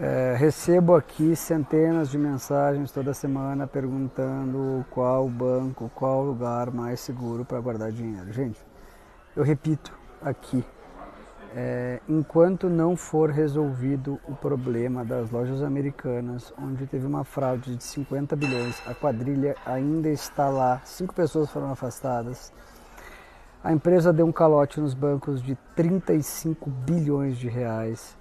É, recebo aqui centenas de mensagens toda semana perguntando qual banco, qual lugar mais seguro para guardar dinheiro. Gente, eu repito aqui, é, enquanto não for resolvido o problema das lojas americanas, onde teve uma fraude de 50 bilhões, a quadrilha ainda está lá, cinco pessoas foram afastadas. A empresa deu um calote nos bancos de 35 bilhões de reais.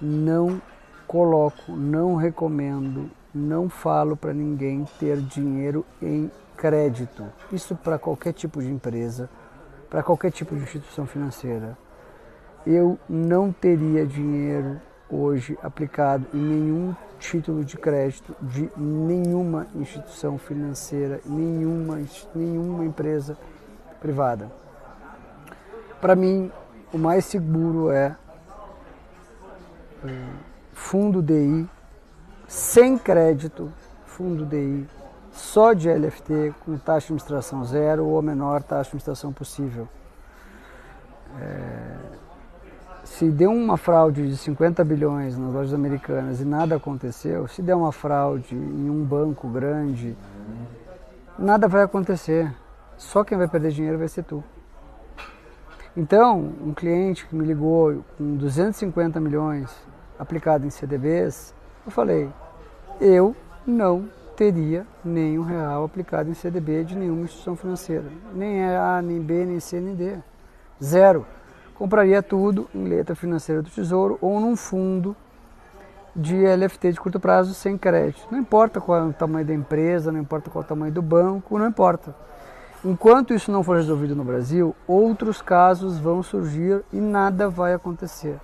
Não coloco, não recomendo, não falo para ninguém ter dinheiro em crédito. Isso para qualquer tipo de empresa, para qualquer tipo de instituição financeira. Eu não teria dinheiro hoje aplicado em nenhum título de crédito de nenhuma instituição financeira, nenhuma, nenhuma empresa privada. Para mim, o mais seguro é fundo DI, sem crédito, fundo DI, só de LFT, com taxa de administração zero ou a menor taxa de administração possível. É, se deu uma fraude de 50 bilhões nas lojas americanas e nada aconteceu, se der uma fraude em um banco grande, nada vai acontecer. Só quem vai perder dinheiro vai ser tu. Então, um cliente que me ligou com 250 milhões aplicado em CDBs, eu falei, eu não teria nenhum real aplicado em CDB de nenhuma instituição financeira. Nem A, nem B, nem C, nem D. Zero. Compraria tudo em letra financeira do Tesouro ou num fundo de LFT de curto prazo sem crédito. Não importa qual é o tamanho da empresa, não importa qual é o tamanho do banco, não importa. Enquanto isso não for resolvido no Brasil, outros casos vão surgir e nada vai acontecer.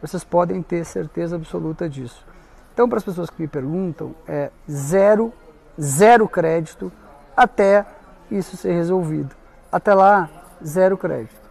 Vocês podem ter certeza absoluta disso. Então, para as pessoas que me perguntam, é zero, zero crédito até isso ser resolvido. Até lá, zero crédito.